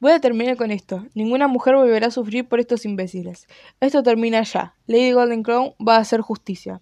Voy a terminar con esto. Ninguna mujer volverá a sufrir por estos imbéciles. Esto termina ya. Lady Golden Crown va a hacer justicia.